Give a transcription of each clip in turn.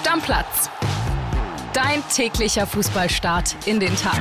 Stammplatz. Dein täglicher Fußballstart in den Tag.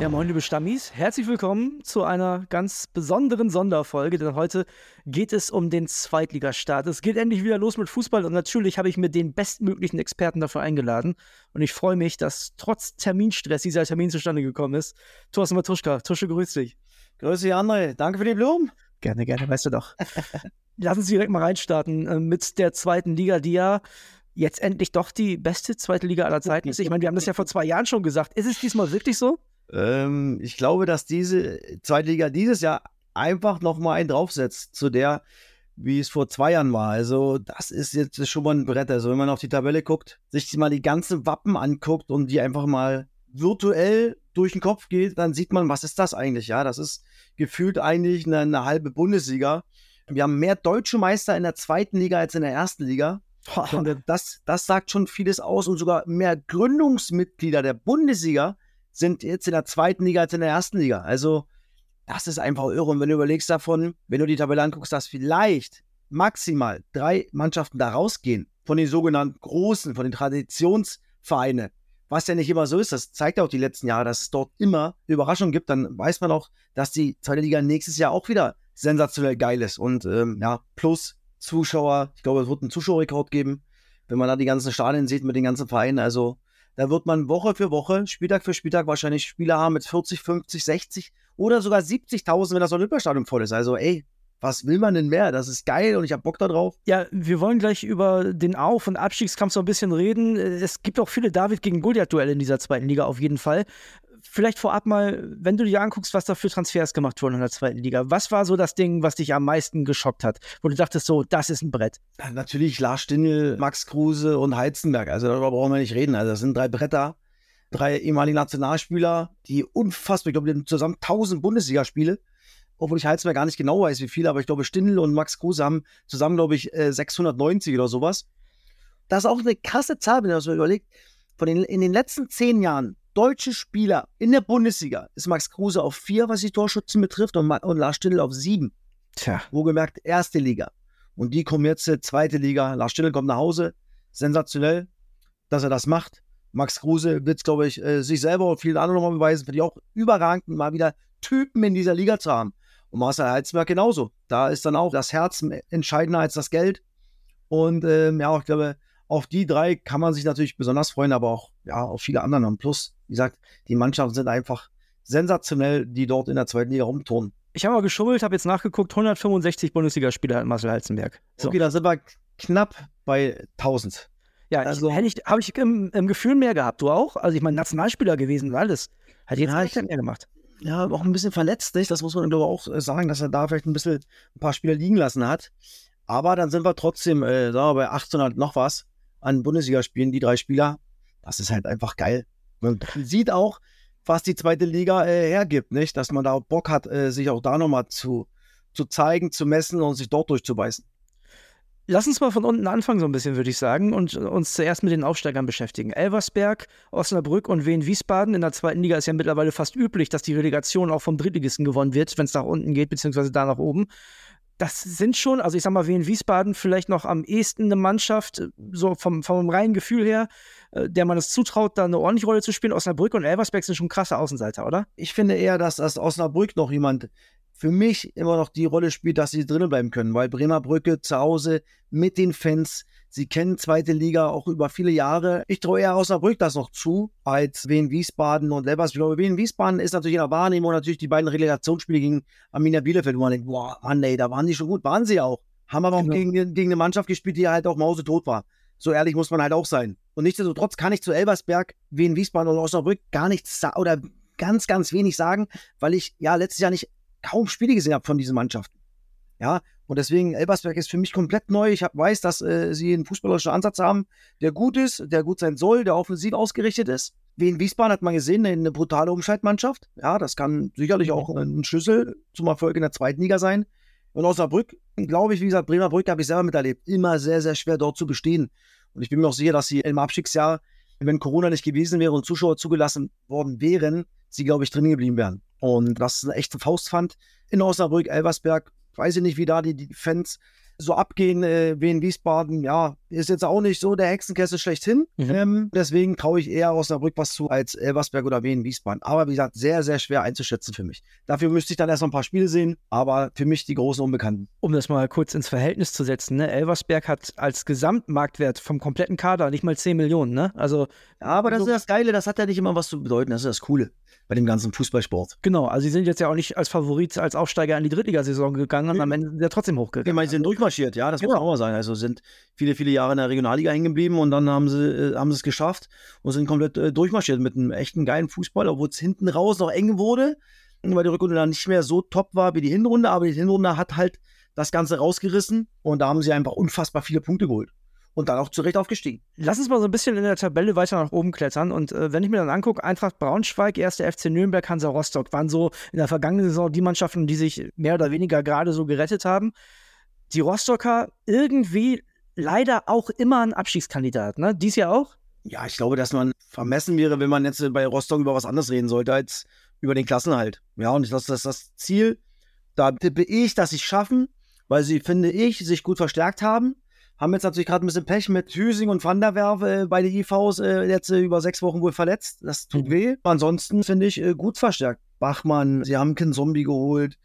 Ja, moin, liebe Stammis. Herzlich willkommen zu einer ganz besonderen Sonderfolge, denn heute geht es um den Zweitligastart. Es geht endlich wieder los mit Fußball und natürlich habe ich mir den bestmöglichen Experten dafür eingeladen. Und ich freue mich, dass trotz Terminstress dieser Termin zustande gekommen ist. Thorsten Matuschka, Tusche, grüß dich. Grüß dich, André. Danke für die Blumen. Gerne, gerne, weißt du doch. Lass uns direkt mal reinstarten äh, mit der zweiten Liga, die ja jetzt endlich doch die beste zweite Liga aller Zeiten ist. Ich meine, wir haben das ja vor zwei Jahren schon gesagt. Ist es diesmal wirklich so? Ähm, ich glaube, dass diese zweite Liga dieses Jahr einfach nochmal einen draufsetzt zu der, wie es vor zwei Jahren war. Also, das ist jetzt schon mal ein Brett. Also, wenn man auf die Tabelle guckt, sich mal die ganzen Wappen anguckt und die einfach mal virtuell durch den Kopf geht, dann sieht man, was ist das eigentlich? Ja, das ist gefühlt eigentlich eine, eine halbe Bundesliga. Wir haben mehr deutsche Meister in der zweiten Liga als in der ersten Liga. Und das, das sagt schon vieles aus und sogar mehr Gründungsmitglieder der Bundesliga sind jetzt in der zweiten Liga als in der ersten Liga. Also, das ist einfach irre. Und wenn du überlegst davon, wenn du die Tabelle anguckst, dass vielleicht maximal drei Mannschaften da rausgehen von den sogenannten Großen, von den Traditionsvereinen, was ja nicht immer so ist, das zeigt ja auch die letzten Jahre, dass es dort immer Überraschungen gibt, dann weiß man auch, dass die zweite Liga nächstes Jahr auch wieder sensationell geil ist. Und ähm, ja, plus Zuschauer, ich glaube, es wird einen Zuschauerrekord geben, wenn man da die ganzen Stadien sieht mit den ganzen Vereinen. Also da wird man Woche für Woche, Spieltag für Spieltag wahrscheinlich Spieler haben mit 40, 50, 60 oder sogar 70.000, wenn das Olympiastadion voll ist. Also ey, was will man denn mehr? Das ist geil und ich habe Bock darauf. Ja, wir wollen gleich über den Auf- und Abstiegskampf so ein bisschen reden. Es gibt auch viele David gegen Goliath-Duelle in dieser zweiten Liga auf jeden Fall. Vielleicht vorab mal, wenn du dir anguckst, was da für Transfers gemacht wurden in der zweiten Liga. Was war so das Ding, was dich am meisten geschockt hat? Wo du dachtest, so, das ist ein Brett. Natürlich Lars Stindl, Max Kruse und Heizenberg. Also darüber brauchen wir nicht reden. Also das sind drei Bretter. Drei ehemalige Nationalspieler, die unfassbar, ich glaube, die haben zusammen 1000 Bundesligaspiele obwohl ich Heizenberg gar nicht genau weiß, wie viele, aber ich glaube, Stindl und Max Kruse haben zusammen, glaube ich, 690 oder sowas. Das ist auch eine krasse Zahl, wenn man das überlegt. Von den, in den letzten zehn Jahren deutsche Spieler in der Bundesliga ist Max Kruse auf vier, was die Torschützen betrifft, und, und Lars Stindl auf sieben. Tja. Wo gemerkt, erste Liga. Und die kommen jetzt, zweite Liga. Lars Stindl kommt nach Hause. Sensationell, dass er das macht. Max Kruse wird, glaube ich, äh, sich selber und vielen anderen nochmal beweisen. Finde ich auch überragend, mal wieder Typen in dieser Liga zu haben. Und Marcel Heizenberg genauso. Da ist dann auch das Herz entscheidender als das Geld. Und ähm, ja, ich glaube, auf die drei kann man sich natürlich besonders freuen, aber auch ja, auf viele anderen. Und plus, wie gesagt, die Mannschaften sind einfach sensationell, die dort in der zweiten Liga rumturnen. Ich habe mal geschummelt, habe jetzt nachgeguckt, 165 Bundesligaspieler hat Marcel Heizenberg. So. Okay, da sind wir knapp bei 1000. Ja, also, hätte ich, habe ich im, im, Gefühl mehr gehabt. Du auch? Also ich meine, Nationalspieler gewesen und alles. Hat jetzt ja, nicht mehr gemacht ja, auch ein bisschen verletzt, nicht? Das muss man glaube auch äh, sagen, dass er da vielleicht ein bisschen ein paar Spieler liegen lassen hat. Aber dann sind wir trotzdem, äh, sagen wir, bei 1800 noch was an Bundesligaspielen, die drei Spieler. Das ist halt einfach geil. Man sieht auch, was die zweite Liga äh, hergibt, nicht? Dass man da Bock hat, äh, sich auch da nochmal zu, zu zeigen, zu messen und sich dort durchzubeißen. Lass uns mal von unten anfangen, so ein bisschen, würde ich sagen, und uns zuerst mit den Aufsteigern beschäftigen. Elversberg, Osnabrück und Wien-Wiesbaden. In der zweiten Liga ist ja mittlerweile fast üblich, dass die Relegation auch vom Drittligisten gewonnen wird, wenn es nach unten geht, beziehungsweise da nach oben. Das sind schon, also ich sag mal, Wien-Wiesbaden vielleicht noch am ehesten eine Mannschaft, so vom, vom reinen Gefühl her, äh, der man es zutraut, da eine ordentliche Rolle zu spielen. Osnabrück und Elversberg sind schon krasse Außenseiter, oder? Ich finde eher, dass, dass Osnabrück noch jemand für mich immer noch die Rolle spielt, dass sie drinnen bleiben können, weil Bremer Brücke zu Hause mit den Fans, sie kennen zweite Liga auch über viele Jahre. Ich traue eher Osnabrück das noch zu, als Wien Wiesbaden und Lebers. Ich glaube, Wien Wiesbaden ist natürlich in der Wahrnehmung natürlich die beiden Relegationsspiele gegen Arminia Bielefeld, wo man denkt, boah, Mann, ey, da waren die schon gut, waren sie auch. Haben aber auch genau. gegen, gegen eine Mannschaft gespielt, die halt auch mausetot war. So ehrlich muss man halt auch sein. Und nichtsdestotrotz kann ich zu Elversberg, Wien Wiesbaden oder Osnabrück gar nichts oder ganz, ganz wenig sagen, weil ich ja letztes Jahr nicht kaum Spiele gesehen habe von diesen Mannschaften. Ja, und deswegen Elbersberg ist für mich komplett neu. Ich hab, weiß, dass äh, sie einen fußballerischen Ansatz haben, der gut ist, der gut sein soll, der offensiv ausgerichtet ist. Wie in Wiesbaden hat man gesehen, eine brutale Umschaltmannschaft. Ja, das kann sicherlich auch ein Schlüssel zum Erfolg in der zweiten Liga sein. Und Osnabrück, glaube ich, wie gesagt, Bremer Brücke habe ich selber miterlebt. Immer sehr, sehr schwer dort zu bestehen. Und ich bin mir auch sicher, dass sie im Abstiegsjahr, wenn Corona nicht gewesen wäre und Zuschauer zugelassen worden wären, sie, glaube ich, drin geblieben wären. Und das ist eine echte Faustpfand in Osnabrück, Elversberg. Weiß ich nicht, wie da die, die Fans so abgehen äh, wie in Wiesbaden. Ja, ist jetzt auch nicht so der Hexenkessel schlechthin. Mhm. Ähm, deswegen traue ich eher Osnabrück was zu als Elversberg oder Wien Wiesbaden. Aber wie gesagt, sehr, sehr schwer einzuschätzen für mich. Dafür müsste ich dann erst noch ein paar Spiele sehen, aber für mich die großen Unbekannten. Um das mal kurz ins Verhältnis zu setzen, ne? Elversberg hat als Gesamtmarktwert vom kompletten Kader nicht mal 10 Millionen, ne? Also. Ja, aber das so ist das Geile, das hat ja nicht immer was zu bedeuten, das ist das Coole bei dem ganzen Fußballsport. Genau, also sie sind jetzt ja auch nicht als Favorit, als Aufsteiger in die Drittligasaison gegangen und am Ende sind sie ja trotzdem hochgegangen. Ich meine, sie sind durchmarschiert, ja, das genau. muss auch mal sein. Also sind viele, viele Jahre in der Regionalliga hängen geblieben und dann haben sie, äh, haben sie es geschafft und sind komplett äh, durchmarschiert mit einem echten geilen Fußball, obwohl es hinten raus noch eng wurde, weil die Rückrunde dann nicht mehr so top war wie die Hinrunde, aber die Hinrunde hat halt das Ganze rausgerissen und da haben sie einfach unfassbar viele Punkte geholt und dann auch zurecht aufgestiegen. Lass uns mal so ein bisschen in der Tabelle weiter nach oben klettern. Und äh, wenn ich mir dann angucke, Eintracht Braunschweig, erste FC Nürnberg, Hansa Rostock waren so in der vergangenen Saison die Mannschaften, die sich mehr oder weniger gerade so gerettet haben. Die Rostocker irgendwie leider auch immer ein Abstiegskandidat, ne? Dies Jahr auch? Ja, ich glaube, dass man vermessen wäre, wenn man jetzt bei Rostock über was anderes reden sollte als über den Klassenhalt. Ja, und das ist das Ziel. Da tippe ich, dass sie es schaffen, weil sie, finde ich, sich gut verstärkt haben haben jetzt natürlich gerade ein bisschen Pech mit Hüsing und Van der Werf äh, bei den IVs äh, jetzt äh, über sechs Wochen wohl verletzt. Das tut mhm. weh. Ansonsten finde ich äh, gut verstärkt. Bachmann, sie haben Ken Zombie geholt.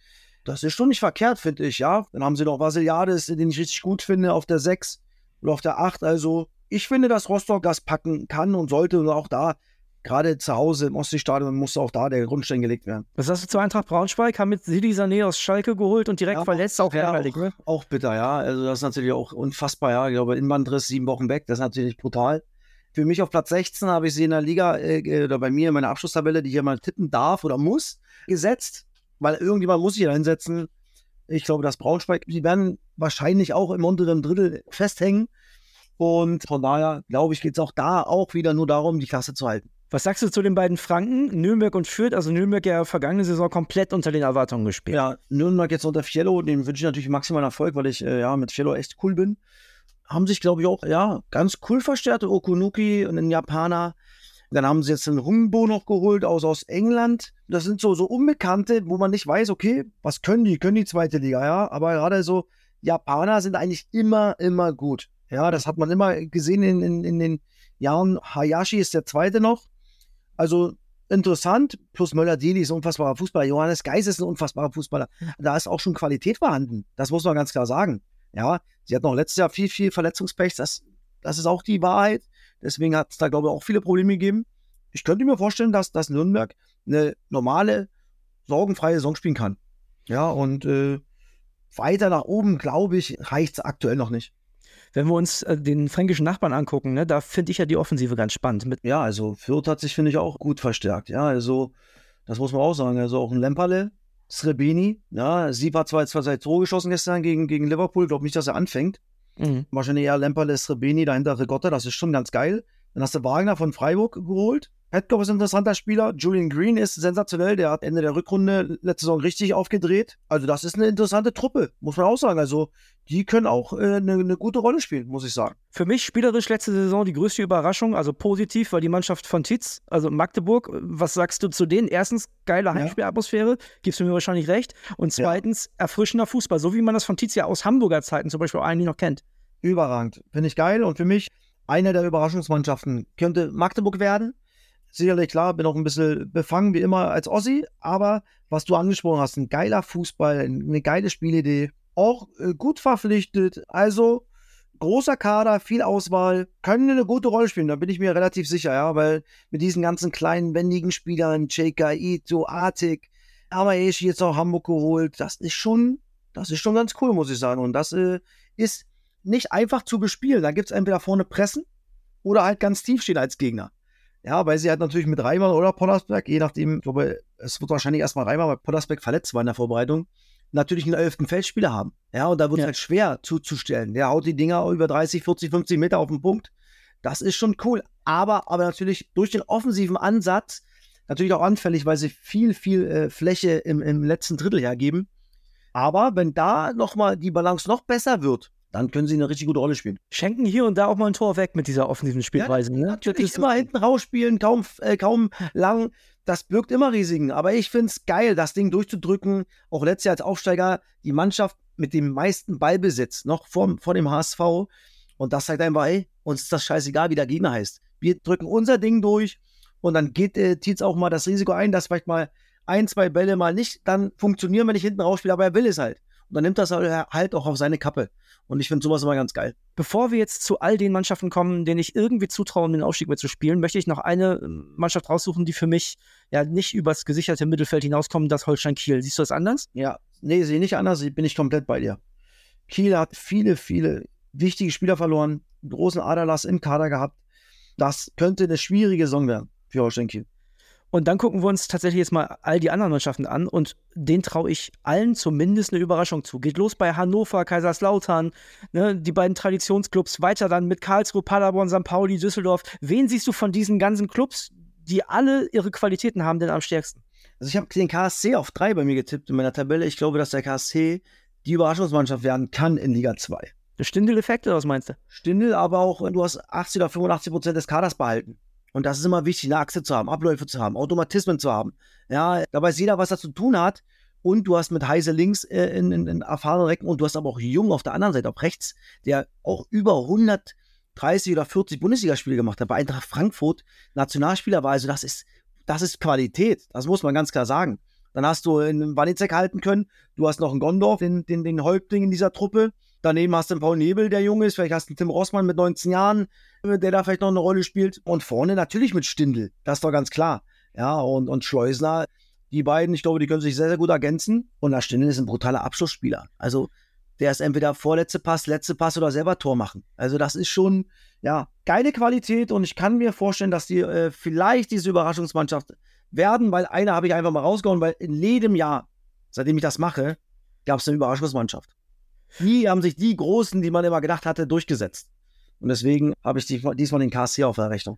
Das ist schon nicht verkehrt, finde ich, ja. Dann haben sie noch Vasiliades, den ich richtig gut finde, auf der 6 oder auf der 8. Also, ich finde, dass Rostock das packen kann und sollte und auch da gerade zu Hause im Ostseestadion muss auch da der Grundstein gelegt werden. Was hast du zu Eintracht Braunschweig? Haben mit Sidi Sané aus Schalke geholt und direkt ja, verletzt. Auch ärgerlich, ja, auch, ne? auch bitter, ja. Also das ist natürlich auch unfassbar, ja. Ich glaube, Innenbandriss sieben Wochen weg, das ist natürlich brutal. Für mich auf Platz 16 habe ich sie in der Liga äh, oder bei mir in meiner Abschlusstabelle, die ich hier mal tippen darf oder muss, gesetzt, weil irgendjemand muss sich da hinsetzen. Ich glaube, dass Braunschweig, die werden wahrscheinlich auch im unteren Drittel festhängen. Und von daher, glaube ich, geht es auch da auch wieder nur darum, die Klasse zu halten. Was sagst du zu den beiden Franken, Nürnberg und Fürth? Also Nürnberg ja vergangene Saison komplett unter den Erwartungen gespielt. Ja, Nürnberg jetzt unter Fiello, dem wünsche ich natürlich maximalen Erfolg, weil ich äh, ja mit Fiello echt cool bin. Haben sich, glaube ich, auch ja ganz cool verstärkt. Okunuki und ein Japaner. Dann haben sie jetzt einen Humbo noch geholt aus, aus England. Das sind so, so Unbekannte, wo man nicht weiß, okay, was können die? Können die zweite Liga, ja? Aber gerade so Japaner sind eigentlich immer, immer gut. Ja, das hat man immer gesehen in, in, in den Jahren. Hayashi ist der zweite noch. Also interessant, plus Möller-Deli ist ein unfassbarer Fußballer, Johannes Geis ist ein unfassbarer Fußballer. Da ist auch schon Qualität vorhanden. Das muss man ganz klar sagen. Ja, sie hat noch letztes Jahr viel, viel Verletzungspech. Das, das ist auch die Wahrheit. Deswegen hat es da, glaube ich, auch viele Probleme gegeben. Ich könnte mir vorstellen, dass, dass Nürnberg eine normale, sorgenfreie Saison spielen kann. Ja, und äh, weiter nach oben, glaube ich, reicht es aktuell noch nicht. Wenn wir uns äh, den fränkischen Nachbarn angucken, ne, da finde ich ja die Offensive ganz spannend. Mit ja, also Fürth hat sich, finde ich, auch gut verstärkt. Ja, also das muss man auch sagen. Also auch ein Lemperle, Srebeni, ja, sie war zwar zwei Tore geschossen gestern gegen, gegen Liverpool, glaube nicht, dass er anfängt. Mhm. Wahrscheinlich eher Lemperle, Srebeni, dahinter Rigotta, das ist schon ganz geil. Dann hast du Wagner von Freiburg geholt. Petkoff ist ein interessanter Spieler. Julian Green ist sensationell. Der hat Ende der Rückrunde letzte Saison richtig aufgedreht. Also, das ist eine interessante Truppe, muss man auch sagen. Also, die können auch äh, eine, eine, gute Rolle spielen, muss ich sagen. Für mich spielerisch letzte Saison die größte Überraschung, also positiv, war die Mannschaft von Titz, also Magdeburg. Was sagst du zu denen? Erstens, geile Heimspielatmosphäre, gibst du mir wahrscheinlich recht. Und zweitens, ja. erfrischender Fußball, so wie man das von Titz ja aus Hamburger Zeiten zum Beispiel eigentlich noch kennt. Überragend. Finde ich geil. Und für mich eine der Überraschungsmannschaften könnte Magdeburg werden sicherlich klar, bin auch ein bisschen befangen wie immer als Ossi, aber was du angesprochen hast, ein geiler Fußball, eine geile Spielidee, auch äh, gut verpflichtet, also großer Kader, viel Auswahl, können eine gute Rolle spielen, da bin ich mir relativ sicher, ja, weil mit diesen ganzen kleinen, wendigen Spielern, Cheka, Ito, Artik, Amaeshi jetzt auch Hamburg geholt, das ist schon, das ist schon ganz cool, muss ich sagen, und das äh, ist nicht einfach zu bespielen, da gibt es entweder vorne Pressen oder halt ganz tief stehen als Gegner. Ja, weil sie halt natürlich mit Reimann oder Pollersberg, je nachdem, ich glaube, es wird wahrscheinlich erstmal Reimann, weil Pollersberg verletzt war in der Vorbereitung, natürlich einen elften Feldspieler haben. Ja, und da wird es ja. halt schwer zuzustellen. Der haut die Dinger über 30, 40, 50 Meter auf den Punkt. Das ist schon cool. Aber, aber natürlich durch den offensiven Ansatz natürlich auch anfällig, weil sie viel, viel äh, Fläche im, im letzten Drittel hergeben. Aber wenn da nochmal die Balance noch besser wird, dann können sie eine richtig gute Rolle spielen. Schenken hier und da auch mal ein Tor weg mit dieser offensiven Spielweise. Ja, ne? Natürlich immer hinten rausspielen, kaum, äh, kaum lang. Das birgt immer Risiken. Aber ich finde es geil, das Ding durchzudrücken. Auch letztes Jahr als Aufsteiger die Mannschaft mit dem meisten Ballbesitz noch vor, vor dem HSV. Und das sagt einfach, ey, uns ist das scheißegal, wie der Gegner heißt. Wir drücken unser Ding durch und dann geht äh, Tietz auch mal das Risiko ein, dass vielleicht mal ein, zwei Bälle mal nicht dann funktionieren, wenn ich hinten rausspiele, aber er will es halt. Und dann nimmt das halt auch auf seine Kappe. Und ich finde sowas immer ganz geil. Bevor wir jetzt zu all den Mannschaften kommen, denen ich irgendwie zutraue, um den Aufstieg mitzuspielen, möchte ich noch eine ähm, Mannschaft raussuchen, die für mich ja nicht übers gesicherte Mittelfeld hinauskommen, das Holstein Kiel. Siehst du das anders? Ja, nee, sehe ich nicht anders, bin ich komplett bei dir. Kiel hat viele, viele wichtige Spieler verloren, großen Aderlass im Kader gehabt. Das könnte eine schwierige Saison werden für Holstein Kiel. Und dann gucken wir uns tatsächlich jetzt mal all die anderen Mannschaften an und denen traue ich allen zumindest eine Überraschung zu. Geht los bei Hannover, Kaiserslautern, ne, die beiden Traditionsclubs, weiter dann mit Karlsruhe, Paderborn, St. Pauli, Düsseldorf. Wen siehst du von diesen ganzen Clubs, die alle ihre Qualitäten haben, denn am stärksten? Also ich habe den KSC auf drei bei mir getippt in meiner Tabelle. Ich glaube, dass der KSC die Überraschungsmannschaft werden kann in Liga 2. Der Stindel-Effekt oder was meinst du? Stindel, aber auch, du hast 80 oder 85 Prozent des Kaders behalten. Und das ist immer wichtig, eine Achse zu haben, Abläufe zu haben, Automatismen zu haben. Ja, da weiß jeder, was er zu tun hat. Und du hast mit Heise links äh, in, in, in erfahrenen Recken und du hast aber auch Jung auf der anderen Seite, auf rechts, der auch über 130 oder 40 Bundesligaspiele gemacht hat, bei Eintracht Frankfurt Nationalspieler war. Also das ist, das ist Qualität. Das muss man ganz klar sagen. Dann hast du einen Wanizek halten können. Du hast noch einen Gondorf, den, den, den Häuptling in dieser Truppe. Daneben hast du einen Paul Nebel, der jung ist. Vielleicht hast du einen Tim Rossmann mit 19 Jahren, der da vielleicht noch eine Rolle spielt. Und vorne natürlich mit Stindl. Das ist doch ganz klar. Ja, und, und Schleusner, die beiden, ich glaube, die können sich sehr, sehr gut ergänzen. Und der Stindl ist ein brutaler Abschlussspieler. Also, der ist entweder vorletzte Pass, letzte Pass oder selber Tor machen. Also, das ist schon, ja, geile Qualität. Und ich kann mir vorstellen, dass die äh, vielleicht diese Überraschungsmannschaft werden, weil eine habe ich einfach mal rausgehauen, weil in jedem Jahr, seitdem ich das mache, gab es eine Überraschungsmannschaft. Nie haben sich die Großen, die man immer gedacht hatte, durchgesetzt. Und deswegen habe ich diesmal den KSC auf der Rechnung.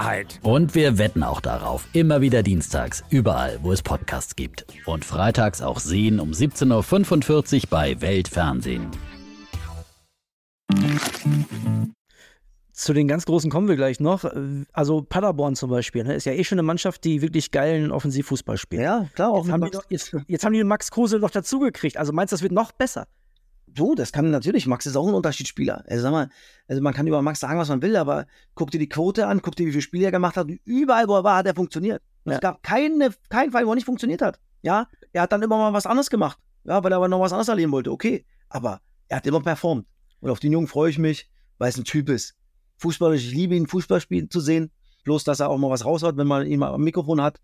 Wahrheit. Und wir wetten auch darauf. Immer wieder dienstags, überall, wo es Podcasts gibt. Und freitags auch sehen um 17.45 Uhr bei Weltfernsehen. Zu den ganz Großen kommen wir gleich noch. Also Paderborn zum Beispiel, ne, ist ja eh schon eine Mannschaft, die wirklich geilen Offensivfußball spielt. Ja, klar. Jetzt haben, die doch, jetzt, jetzt haben die Max Kruse noch dazugekriegt. Also meinst du, das wird noch besser? Du, das kann natürlich. Max ist auch ein Unterschiedsspieler. Also sag mal, also man kann über Max sagen, was man will, aber guck dir die Quote an, guck dir, wie viele Spiele er gemacht hat. Überall, wo er war, hat er funktioniert. Ja. Es gab keine, keinen Fall, wo er nicht funktioniert hat. Ja, er hat dann immer mal was anderes gemacht. Ja, weil er aber noch was anderes erleben wollte. Okay, aber er hat immer performt. Und auf den Jungen freue ich mich, weil es ein Typ ist. Fußballisch, ich liebe ihn, Fußball spielen zu sehen. Bloß, dass er auch mal was raushaut, wenn man ihn mal am Mikrofon hat.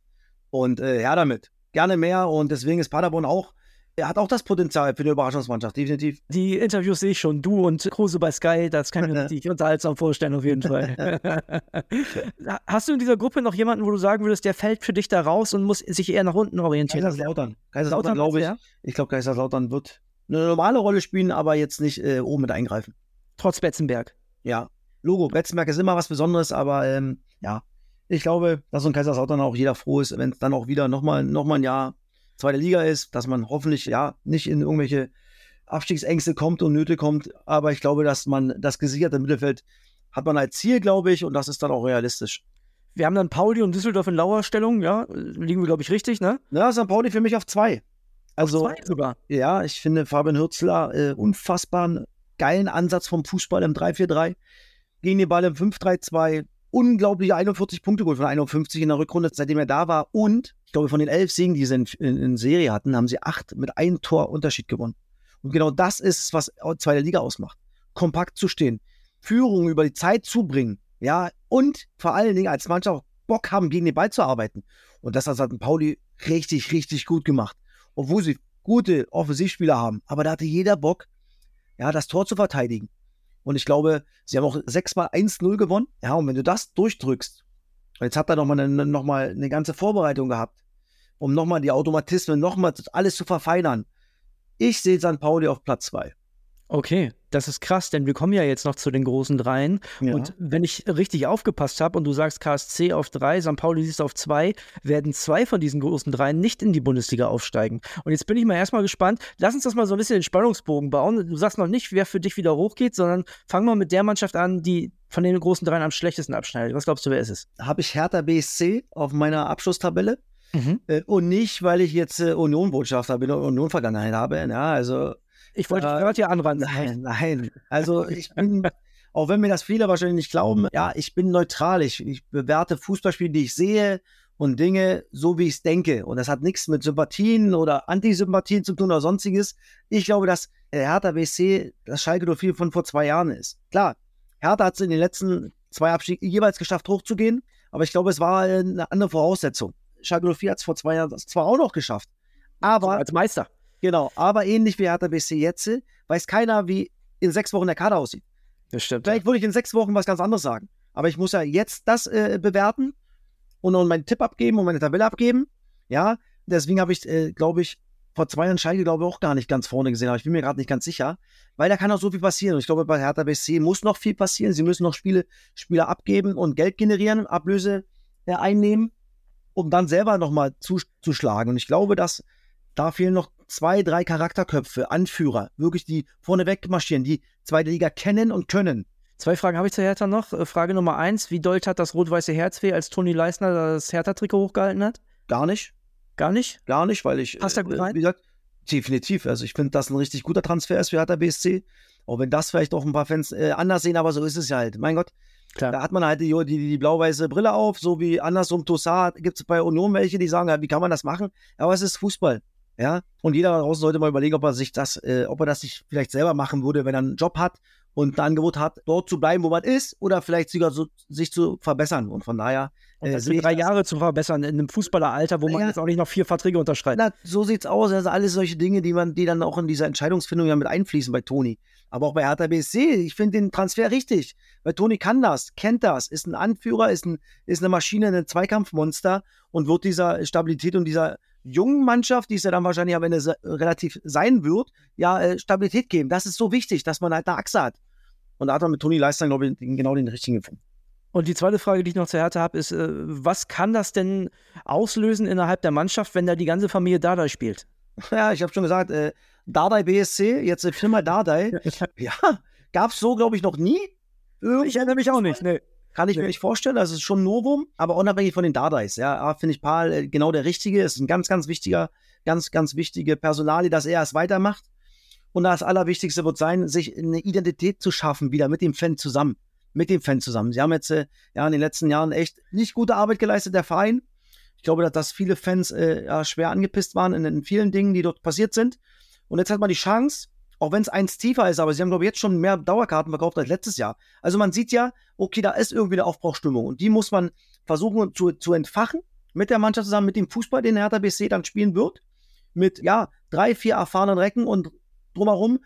Und äh, ja, damit. Gerne mehr. Und deswegen ist Paderborn auch er hat auch das Potenzial für eine Überraschungsmannschaft, definitiv. Die Interviews sehe ich schon. Du und Kruse bei Sky, das kann ich mir richtig unterhaltsam vorstellen, auf jeden Fall. Hast du in dieser Gruppe noch jemanden, wo du sagen würdest, der fällt für dich da raus und muss sich eher nach unten orientieren? Kaiserslautern. Kaiserslautern, glaube ich. Ja? Ich glaube, Kaiserslautern wird eine normale Rolle spielen, aber jetzt nicht äh, oben mit eingreifen. Trotz Betzenberg. Ja. Logo, Betzenberg ist immer was Besonderes, aber ähm, ja. Ich glaube, dass so ein Kaiserslautern auch jeder froh ist, wenn es dann auch wieder nochmal noch mal ein Jahr zweite Liga ist, dass man hoffentlich ja nicht in irgendwelche Abstiegsängste kommt und Nöte kommt. Aber ich glaube, dass man das gesicherte Mittelfeld hat man als Ziel, glaube ich, und das ist dann auch realistisch. Wir haben dann Pauli und Düsseldorf in Lauerstellung, ja, liegen wir, glaube ich, richtig, ne? Ja, St. Pauli für mich auf zwei. Also, auf zwei sogar. Ja, ich finde Fabian Hürzler äh, unfassbaren, geilen Ansatz vom Fußball im 3-4-3. Gegen den Ball im 5-3-2 unglaubliche 41 Punkte geholt von 51 in der Rückrunde, seitdem er da war. Und ich glaube, von den elf Siegen, die sie in, in, in Serie hatten, haben sie acht mit einem Tor Unterschied gewonnen. Und genau das ist, was zweite Liga ausmacht. Kompakt zu stehen, Führung über die Zeit zu bringen, ja, und vor allen Dingen als Mannschaft Bock haben, gegen den Ball zu arbeiten. Und das hat Pauli richtig, richtig gut gemacht. Obwohl sie gute Offensivspieler haben. Aber da hatte jeder Bock, ja, das Tor zu verteidigen. Und ich glaube, sie haben auch sechsmal 1-0 gewonnen. Ja, und wenn du das durchdrückst, und jetzt hat er nochmal eine, noch eine ganze Vorbereitung gehabt, um nochmal die Automatismen, nochmal alles zu verfeinern. Ich sehe St. Pauli auf Platz 2. Okay, das ist krass, denn wir kommen ja jetzt noch zu den großen Dreien. Ja. Und wenn ich richtig aufgepasst habe und du sagst KSC auf drei, St. Pauli siehst auf zwei, werden zwei von diesen großen Dreien nicht in die Bundesliga aufsteigen. Und jetzt bin ich mal erstmal gespannt. Lass uns das mal so ein bisschen den Spannungsbogen bauen. Du sagst noch nicht, wer für dich wieder hochgeht, sondern fang mal mit der Mannschaft an, die von den großen Dreien am schlechtesten abschneidet. Was glaubst du, wer ist es? Habe ich Hertha BSC auf meiner Abschlusstabelle. Mhm. Äh, und nicht, weil ich jetzt äh, Union-Botschafter bin und Union-Vergangenheit habe. Ja, also Ich wollte Äh, ja anranzen. Nein, nein. Also ich bin, auch wenn mir das viele wahrscheinlich nicht glauben, ja, ich bin neutral. Ich, ich bewerte Fußballspiele, die ich sehe und Dinge so, wie ich es denke. Und das hat nichts mit Sympathien oder Antisympathien zu tun oder sonstiges. Ich glaube, dass äh, Hertha BSC das Schalke 04 von vor zwei Jahren ist. Klar, Hertha hat es in den letzten zwei Abstiegen jeweils geschafft, hochzugehen. Aber ich glaube, es war eine andere Voraussetzung. Schalke 04 hat es vor zwei Jahren zwar auch noch geschafft. Aber als Meister. Genau, aber ähnlich wie Hertha BSC jetzt, weiß keiner, wie in sechs Wochen der Kader aussieht. Das stimmt. Vielleicht würde ich in sechs Wochen was ganz anderes sagen. Aber ich muss ja jetzt das äh, bewerten und, und meinen Tipp abgeben und meine Tabelle abgeben. Ja, deswegen habe ich, äh, glaube ich, vor zwei Jahren Schalke, glaube ich, auch gar nicht ganz vorne gesehen. Aber ich bin mir gerade nicht ganz sicher, weil da kann auch so viel passieren. Und ich glaube, bei Hertha BSC muss noch viel passieren. Sie müssen noch Spiele, Spieler abgeben und Geld generieren, Ablöse äh, einnehmen, um dann selber nochmal zuzuschlagen. Und ich glaube, dass da fehlen noch zwei, drei Charakterköpfe, Anführer, wirklich die vorneweg marschieren, die zweite Liga kennen und können. Zwei Fragen habe ich zu Hertha noch. Äh, Frage Nummer eins: Wie doll hat das rot-weiße Herz weh, als Toni Leisner das Hertha-Trikot hochgehalten hat? Gar nicht, Gar nicht? gar nicht, weil ich, Passt da gut äh, rein? wie gesagt, definitiv. Also ich finde, das ein richtig guter Transfer ist für Hertha BSC. Auch wenn das vielleicht auch ein paar Fans äh, anders sehen, aber so ist es ja halt. Mein Gott, Klar. da hat man halt die, die, die blau-weiße Brille auf, so wie andersrum Tossard gibt es bei Union welche, die sagen, ja, wie kann man das machen? Aber es ist Fußball. Ja, und jeder da draußen sollte mal überlegen, ob er sich das, äh, ob er das sich vielleicht selber machen würde, wenn er einen Job hat und ein Angebot hat, dort zu bleiben, wo man ist, oder vielleicht sogar so, sich zu verbessern. Und von daher Und äh, das sehe sind drei das- Jahre zu verbessern in einem Fußballeralter, wo man Ja. jetzt auch nicht noch vier Verträge unterschreibt. Na, so sieht's aus. Also alles solche Dinge, die man, die dann auch in dieser Entscheidungsfindung ja mit einfließen bei Toni. Aber auch bei Hertha BSC, ich finde den Transfer richtig. Weil Toni kann das, kennt das, ist ein Anführer, ist, ein, ist eine Maschine, ein Zweikampfmonster und wird dieser Stabilität und dieser jungen Mannschaft, die es ja dann wahrscheinlich am Ende se- relativ sein wird, ja, äh, Stabilität geben. Das ist so wichtig, dass man halt eine Achse hat. Und da hat man mit Toni Leistern, glaube ich, genau den richtigen gefunden. Und die zweite Frage, die ich noch zur Hertha habe, ist, äh, was kann das denn auslösen innerhalb der Mannschaft, wenn da die ganze Familie Dada spielt? Ja, ich habe schon gesagt, äh, Dardai BSC, jetzt äh, viermal Dardai. Ja, gab es so, glaube ich, noch nie. Ich erinnere mich auch nicht. Nee. Kann ich mir nicht vorstellen. Das ist schon ein Novum, aber unabhängig von den Dardais. Ja, ah, finde ich Paul äh, genau der Richtige. Ist ein ganz, ganz wichtiger, ganz, ganz wichtige Personalie, dass er es weitermacht. Und das Allerwichtigste wird sein, sich eine Identität zu schaffen, wieder mit dem Fan zusammen. Mit dem Fan zusammen. Sie haben jetzt äh, ja in den letzten Jahren echt nicht gute Arbeit geleistet, der Verein. Ich glaube, dass, dass viele Fans äh, ja, schwer angepisst waren in, in vielen Dingen, die dort passiert sind. Und jetzt hat man die Chance, auch wenn es eins tiefer ist, aber sie haben, glaube ich, jetzt schon mehr Dauerkarten verkauft als letztes Jahr. Also man sieht ja, okay, da ist irgendwie eine Aufbruchstimmung und die muss man versuchen zu, zu entfachen mit der Mannschaft zusammen, mit dem Fußball, den Hertha BSC dann spielen wird. Mit, ja, drei, vier erfahrenen Recken und drumherum,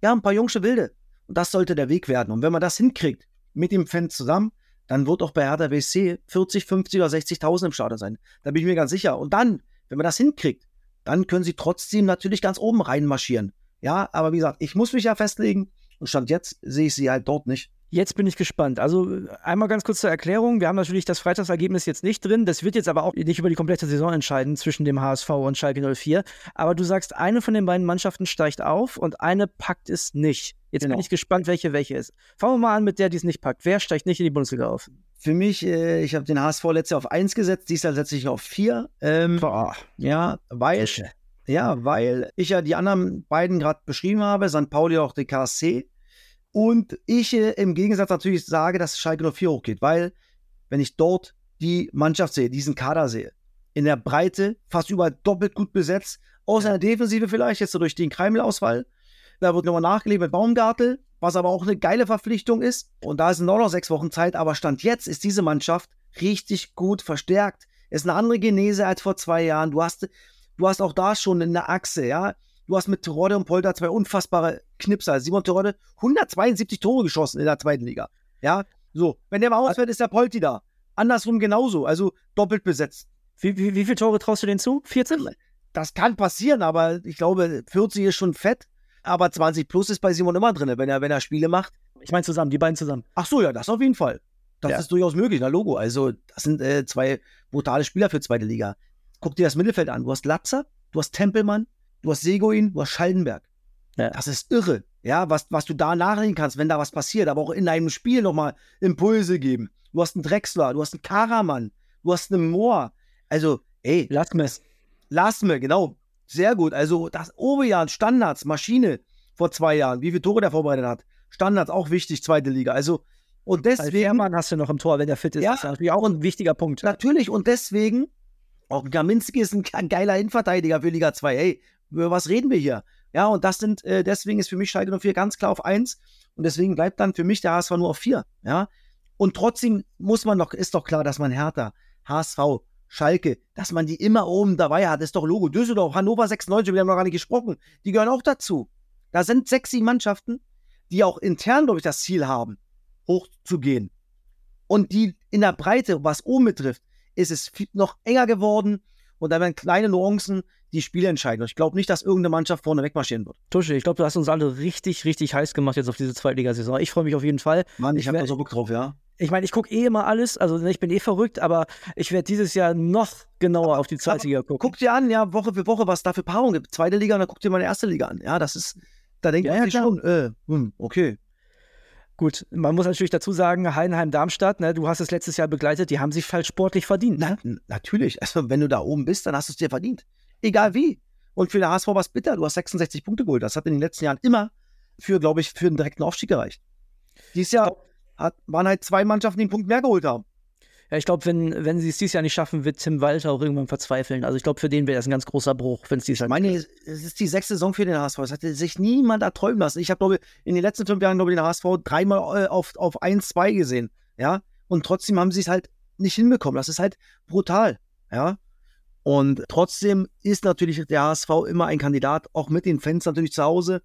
ja, ein paar jungsche Wilde. Und das sollte der Weg werden. Und wenn man das hinkriegt, mit dem Fan zusammen, dann wird auch bei Hertha BSC 40, 50 oder 60.000 im Stadion sein. Da bin ich mir ganz sicher. Und dann, wenn man das hinkriegt, dann können sie trotzdem natürlich ganz oben reinmarschieren. Ja, aber wie gesagt, ich muss mich ja festlegen. Und Stand jetzt sehe ich sie halt dort nicht. Jetzt bin ich gespannt. Also äh, einmal ganz kurz zur Erklärung. Wir haben natürlich das Freitagsergebnis jetzt nicht drin. Das wird jetzt aber auch nicht über die komplette Saison entscheiden zwischen dem HSV und Schalke 04. Aber du sagst, eine von den beiden Mannschaften steigt auf und eine packt es nicht. Jetzt Genau. bin ich gespannt, welche welche ist. Fangen wir mal an mit der, die es nicht packt. Wer steigt nicht in die Bundesliga auf? Für mich, äh, ich habe den HSV letztes Jahr auf 1 gesetzt, dieses Jahr setze ich auf 4. Ähm, ja, weil, ja, weil ich ja die anderen beiden gerade beschrieben habe, St. Pauli auch die KSC. Und ich äh, im Gegensatz natürlich sage, dass Schalke 04 hochgeht, weil wenn ich dort die Mannschaft sehe, diesen Kader sehe, in der Breite fast überall doppelt gut besetzt, außer in der Defensive vielleicht, jetzt so durch den Kreimel-Ausfall. Da wird nochmal nachgelegt mit Baumgartel, was aber auch eine geile Verpflichtung ist. Und da sind auch noch sechs Wochen Zeit, aber Stand jetzt ist diese Mannschaft richtig gut verstärkt. Ist eine andere Genese als vor zwei Jahren. Du hast, du hast auch da schon eine Achse, ja. Du hast mit Terodde und Polter zwei unfassbare Knipser. Simon Terodde 172 Tore geschossen in der zweiten Liga. Ja, so. Wenn der mal ausfällt, ist der Polti da. Andersrum genauso. Also doppelt besetzt. Wie, wie, wie viele Tore traust du denen zu? 40? Das kann passieren, aber ich glaube, 40 ist schon fett. Aber 20 plus ist bei Simon immer drin, wenn er, wenn er Spiele macht. Ich meine zusammen, die beiden zusammen. Ach so, ja, das auf jeden Fall. Das Ja. ist durchaus möglich, na Logo. Also, das sind äh, zwei brutale Spieler für zweite Liga. Guck dir das Mittelfeld an. Du hast Latzer, du hast Tempelmann, du hast Seguin, du hast Schallenberg. Ja. Das ist irre. Ja, was, was du da nachdenken kannst, wenn da was passiert, aber auch in einem Spiel nochmal Impulse geben. Du hast einen Drexler, du hast einen Karaman, du hast einen Moor. Also, ey, Lasmes. Lasme, genau. Sehr gut. Also das Oberjahr, Standards, Maschine vor zwei Jahren, wie viele Tore der vorbereitet hat. Standards auch wichtig, zweite Liga. Also, und deswegen, Fährmann hast du noch im Tor, wenn der fit ist. Ja. Das ist natürlich auch ein wichtiger Punkt. natürlich, und deswegen, auch Gaminski ist ein ge- geiler Innenverteidiger für Liga 2. Ey, über was reden wir hier? Ja, und das sind, äh, deswegen ist für mich Schalke 04 ganz klar auf 1 und deswegen bleibt dann für mich der HSV nur auf 4. Ja, und trotzdem muss man doch, ist doch klar, dass man Hertha, HSV, Schalke, dass man die immer oben dabei hat, ist doch Logo. Düsseldorf, Hannover 96, wir haben noch gar nicht gesprochen, die gehören auch dazu. Da sind sechs, sieben Mannschaften, die auch intern, glaube ich, das Ziel haben, hochzugehen. Und die in der Breite, was oben betrifft, ist es noch enger geworden und da werden kleine Nuancen die Spiele entscheiden. Und ich glaube nicht, dass irgendeine Mannschaft vorne wegmarschieren wird. Tusche, ich glaube, du hast uns alle richtig, richtig heiß gemacht jetzt auf diese Zweitligasaison. Ich freue mich auf jeden Fall. Mann, Ich ich habe da so Bock drauf, ja. Ich meine, ich gucke eh immer alles, also ich bin eh verrückt, aber ich werde dieses Jahr noch genauer auf die Zweitliga gucken. Guck dir an, ja, Woche für Woche, was da für Paarungen gibt. Zweite Liga und dann guck dir mal die erste Liga an. Ja, das ist, da denkt Ja, man ja, schon, äh, hm, okay. Gut, man muss natürlich dazu sagen, Heidenheim-Darmstadt, ne, du hast es letztes Jahr begleitet, die haben sich halt sportlich verdient. Na, n- natürlich. Also, wenn du da oben bist, dann hast du es dir verdient. Egal wie. Und für den HSV war es bitter. Du hast 66 Punkte geholt. Das hat in den letzten Jahren immer für, glaube ich, für einen direkten Aufstieg gereicht. Dieses Jahr hat, waren halt zwei Mannschaften, die einen Punkt mehr geholt haben. Ja, ich glaube, wenn, wenn sie es dieses Jahr nicht schaffen, wird Tim Walter auch irgendwann verzweifeln. Also ich glaube, für den wäre das ein ganz großer Bruch, wenn es dieses Jahr Ich meine, es ist die sechste Saison für den HSV. Das hatte sich niemand erträumen lassen. Ich habe, glaube ich, in den letzten fünf Jahren, glaube ich, den HSV dreimal äh, auf, auf 1, 2 gesehen. Ja. Und trotzdem haben sie es halt nicht hinbekommen. Das ist halt brutal. Ja. Und trotzdem ist natürlich der HSV immer ein Kandidat, auch mit den Fans natürlich zu Hause,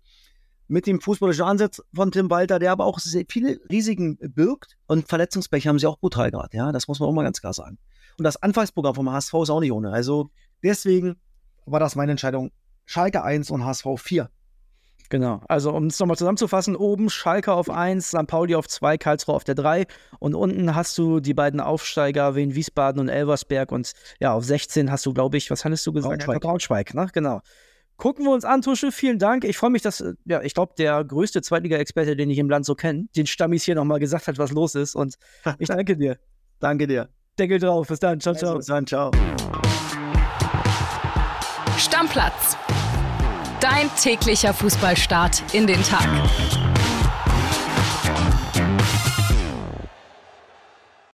mit dem fußballischen Ansatz von Tim Walter, der aber auch sehr viele Risiken birgt. Und Verletzungspech haben sie auch brutal gerade. Ja, das muss man auch mal ganz klar sagen. Und das Anfangsprogramm vom HSV ist auch nicht ohne. Also deswegen war das meine Entscheidung. Schalke 1 und HSV 4. Genau. Also, um es nochmal zusammenzufassen, oben Schalke auf 1, St. Pauli auf 2, Karlsruhe auf der 3 und unten hast du die beiden Aufsteiger, Wien Wiesbaden und Elversberg und ja, auf 16 hast du, glaube ich, was hattest du gesagt? Braunschweig. Braunschweig, ne? Genau. Gucken wir uns an, Tusche, vielen Dank. Ich freue mich, dass, äh, ja, ich glaube, der größte Zweitliga-Experte, den ich im Land so kenne, den Stammis hier nochmal gesagt hat, was los ist und ich danke dir. Danke dir. Deckel drauf, bis dann, ciao, ciao. Bis dann, ciao. Stammplatz. Dein täglicher Fußballstart in den Tag.